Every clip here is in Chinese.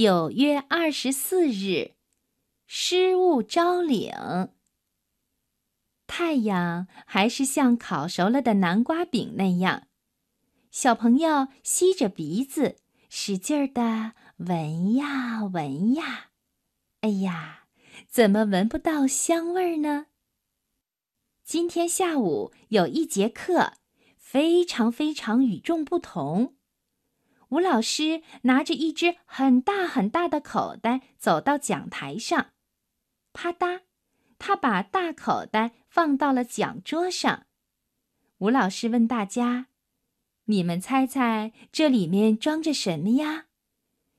九月二十四日，失物招领。太阳还是像烤熟了的南瓜饼那样，小朋友吸着鼻子，使劲儿的闻呀闻呀。哎呀，怎么闻不到香味儿呢？今天下午有一节课，非常非常与众不同。吴老师拿着一只很大很大的口袋走到讲台上，啪嗒，他把大口袋放到了讲桌上。吴老师问大家：“你们猜猜这里面装着什么呀？”“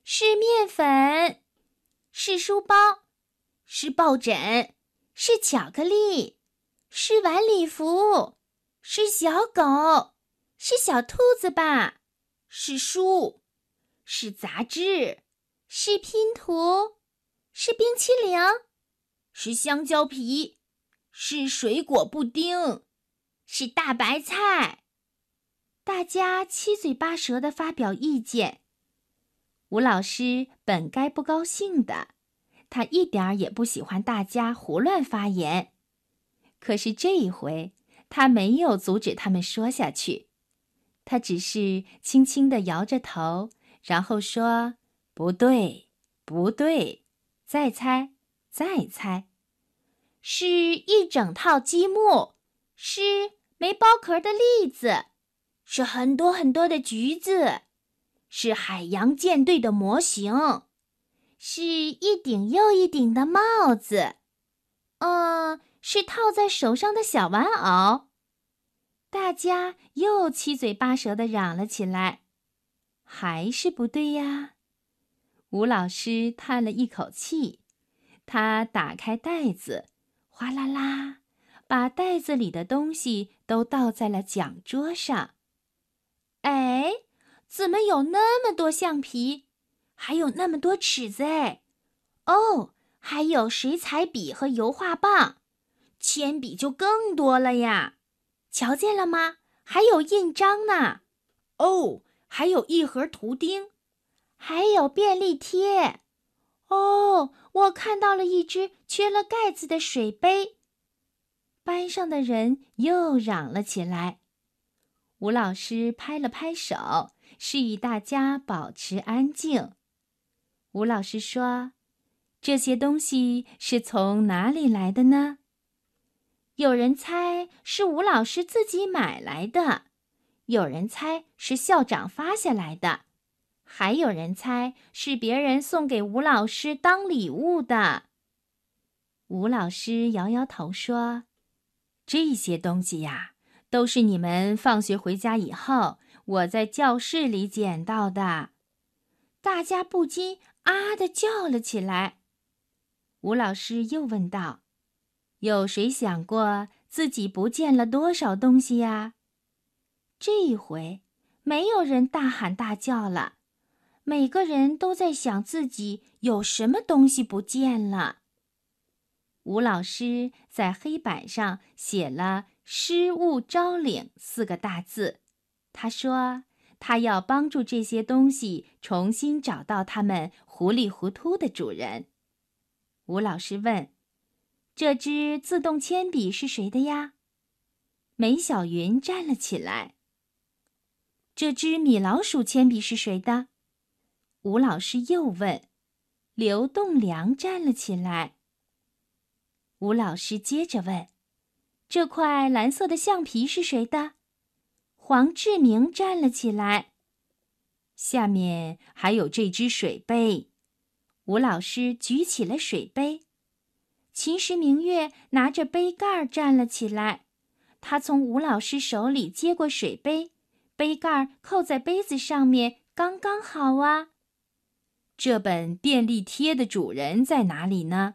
是面粉，是书包，是抱枕，是巧克力，是晚礼服，是小狗，是小兔子吧？”是书，是杂志，是拼图，是冰淇淋，是香蕉皮，是水果布丁，是大白菜。大家七嘴八舌的发表意见。吴老师本该不高兴的，他一点儿也不喜欢大家胡乱发言。可是这一回，他没有阻止他们说下去。他只是轻轻地摇着头，然后说：“不对，不对，再猜，再猜，是一整套积木，是没剥壳的栗子，是很多很多的橘子，是海洋舰队的模型，是一顶又一顶的帽子，嗯，是套在手上的小玩偶。”大家又七嘴八舌的嚷了起来，还是不对呀！吴老师叹了一口气，他打开袋子，哗啦啦，把袋子里的东西都倒在了讲桌上。哎，怎么有那么多橡皮，还有那么多尺子？哎，哦，还有水彩笔和油画棒，铅笔就更多了呀！瞧见了吗？还有印章呢。哦，还有一盒图钉，还有便利贴。哦，我看到了一只缺了盖子的水杯。班上的人又嚷了起来。吴老师拍了拍手，示意大家保持安静。吴老师说：“这些东西是从哪里来的呢？”有人猜是吴老师自己买来的，有人猜是校长发下来的，还有人猜是别人送给吴老师当礼物的。吴老师摇摇头说：“这些东西呀，都是你们放学回家以后，我在教室里捡到的。”大家不禁啊的叫了起来。吴老师又问道。有谁想过自己不见了多少东西呀？这一回，没有人大喊大叫了，每个人都在想自己有什么东西不见了。吴老师在黑板上写了“失物招领”四个大字，他说他要帮助这些东西重新找到他们糊里糊涂的主人。吴老师问。这支自动铅笔是谁的呀？梅小云站了起来。这支米老鼠铅笔是谁的？吴老师又问。刘栋梁站了起来。吴老师接着问：“这块蓝色的橡皮是谁的？”黄志明站了起来。下面还有这只水杯。吴老师举起了水杯。秦时明月拿着杯盖站了起来，他从吴老师手里接过水杯，杯盖扣在杯子上面，刚刚好啊。这本便利贴的主人在哪里呢？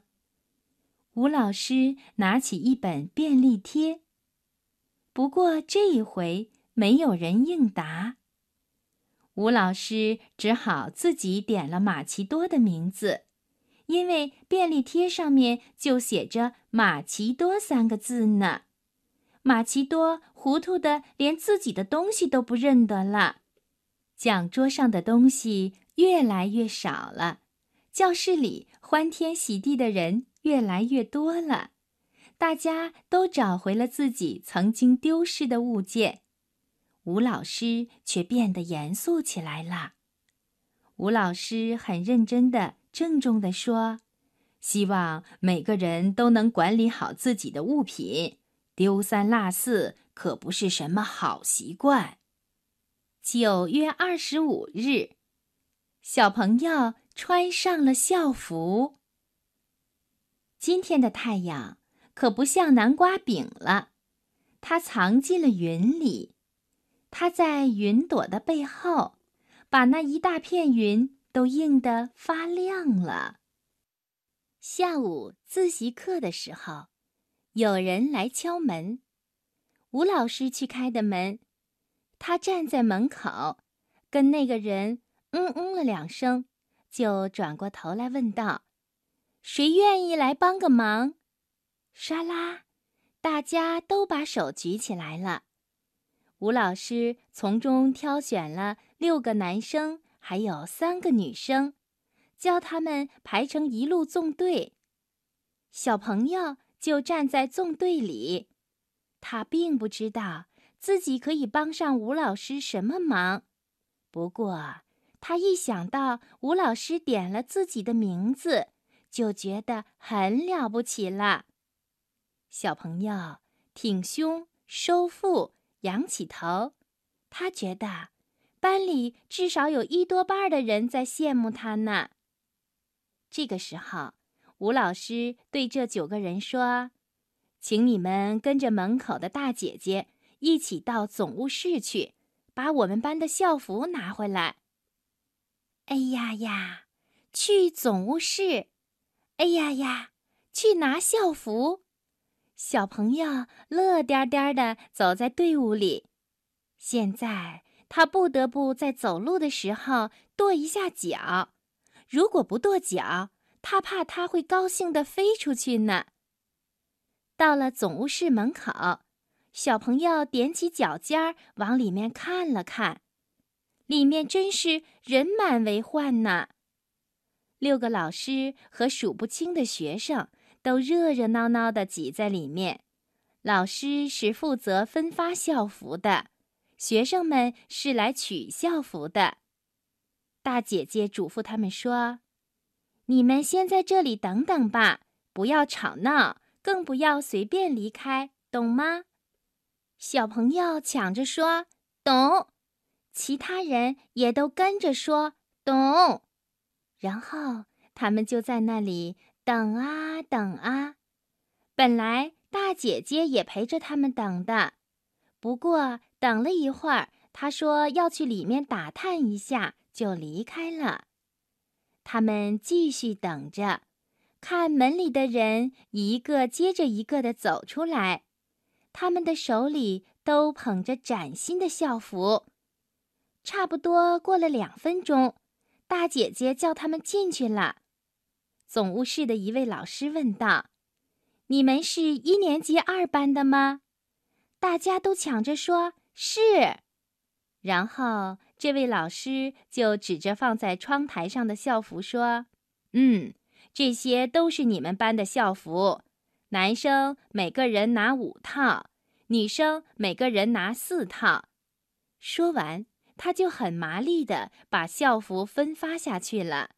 吴老师拿起一本便利贴，不过这一回没有人应答。吴老师只好自己点了马奇多的名字。因为便利贴上面就写着“马奇多”三个字呢，马奇多糊涂的连自己的东西都不认得了。讲桌上的东西越来越少了，教室里欢天喜地的人越来越多了，大家都找回了自己曾经丢失的物件。吴老师却变得严肃起来了。吴老师很认真的、郑重地说：“希望每个人都能管理好自己的物品，丢三落四可不是什么好习惯。”九月二十五日，小朋友穿上了校服。今天的太阳可不像南瓜饼了，它藏进了云里。它在云朵的背后，把那一大片云都硬得发亮了。下午自习课的时候，有人来敲门，吴老师去开的门。他站在门口，跟那个人嗯嗯了两声，就转过头来问道：“谁愿意来帮个忙？”唰啦，大家都把手举起来了。吴老师从中挑选了六个男生，还有三个女生，教他们排成一路纵队。小朋友就站在纵队里，他并不知道自己可以帮上吴老师什么忙。不过，他一想到吴老师点了自己的名字，就觉得很了不起了。小朋友挺胸收腹。仰起头，他觉得班里至少有一多半的人在羡慕他呢。这个时候，吴老师对这九个人说：“请你们跟着门口的大姐姐一起到总务室去，把我们班的校服拿回来。”哎呀呀，去总务室！哎呀呀，去拿校服！小朋友乐颠颠地走在队伍里，现在他不得不在走路的时候跺一下脚。如果不跺脚，他怕他会高兴地飞出去呢。到了总务室门口，小朋友踮起脚尖儿往里面看了看，里面真是人满为患呢。六个老师和数不清的学生。都热热闹闹的挤在里面，老师是负责分发校服的，学生们是来取校服的。大姐姐嘱咐他们说：“你们先在这里等等吧，不要吵闹，更不要随便离开，懂吗？”小朋友抢着说：“懂。”其他人也都跟着说：“懂。”然后他们就在那里。等啊等啊，本来大姐姐也陪着他们等的，不过等了一会儿，他说要去里面打探一下，就离开了。他们继续等着，看门里的人一个接着一个的走出来，他们的手里都捧着崭新的校服。差不多过了两分钟，大姐姐叫他们进去了。总务室的一位老师问道：“你们是一年级二班的吗？”大家都抢着说是。然后这位老师就指着放在窗台上的校服说：“嗯，这些都是你们班的校服。男生每个人拿五套，女生每个人拿四套。”说完，他就很麻利的把校服分发下去了。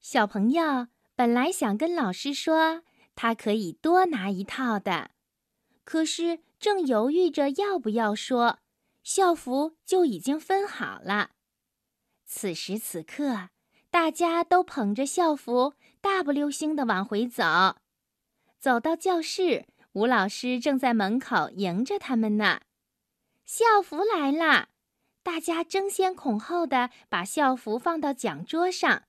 小朋友本来想跟老师说，他可以多拿一套的，可是正犹豫着要不要说，校服就已经分好了。此时此刻，大家都捧着校服，大步流星地往回走。走到教室，吴老师正在门口迎着他们呢。校服来了，大家争先恐后地把校服放到讲桌上。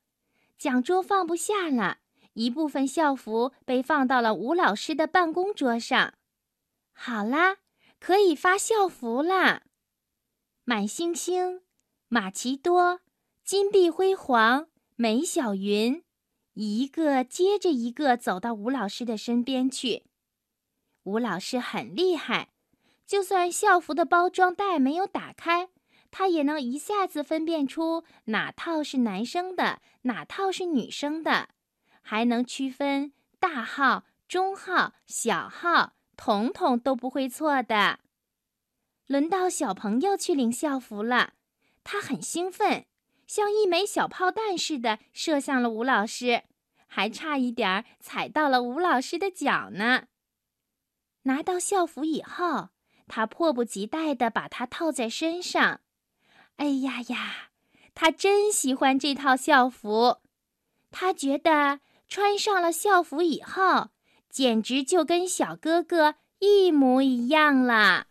讲桌放不下了，一部分校服被放到了吴老师的办公桌上。好啦，可以发校服啦！满星星、马奇多、金碧辉煌、美小云，一个接着一个走到吴老师的身边去。吴老师很厉害，就算校服的包装袋没有打开，他也能一下子分辨出哪套是男生的，哪套是女生的，还能区分大号、中号、小号，统统都不会错的。轮到小朋友去领校服了，他很兴奋，像一枚小炮弹似的射向了吴老师，还差一点儿踩到了吴老师的脚呢。拿到校服以后，他迫不及待地把它套在身上。哎呀呀，他真喜欢这套校服。他觉得穿上了校服以后，简直就跟小哥哥一模一样啦。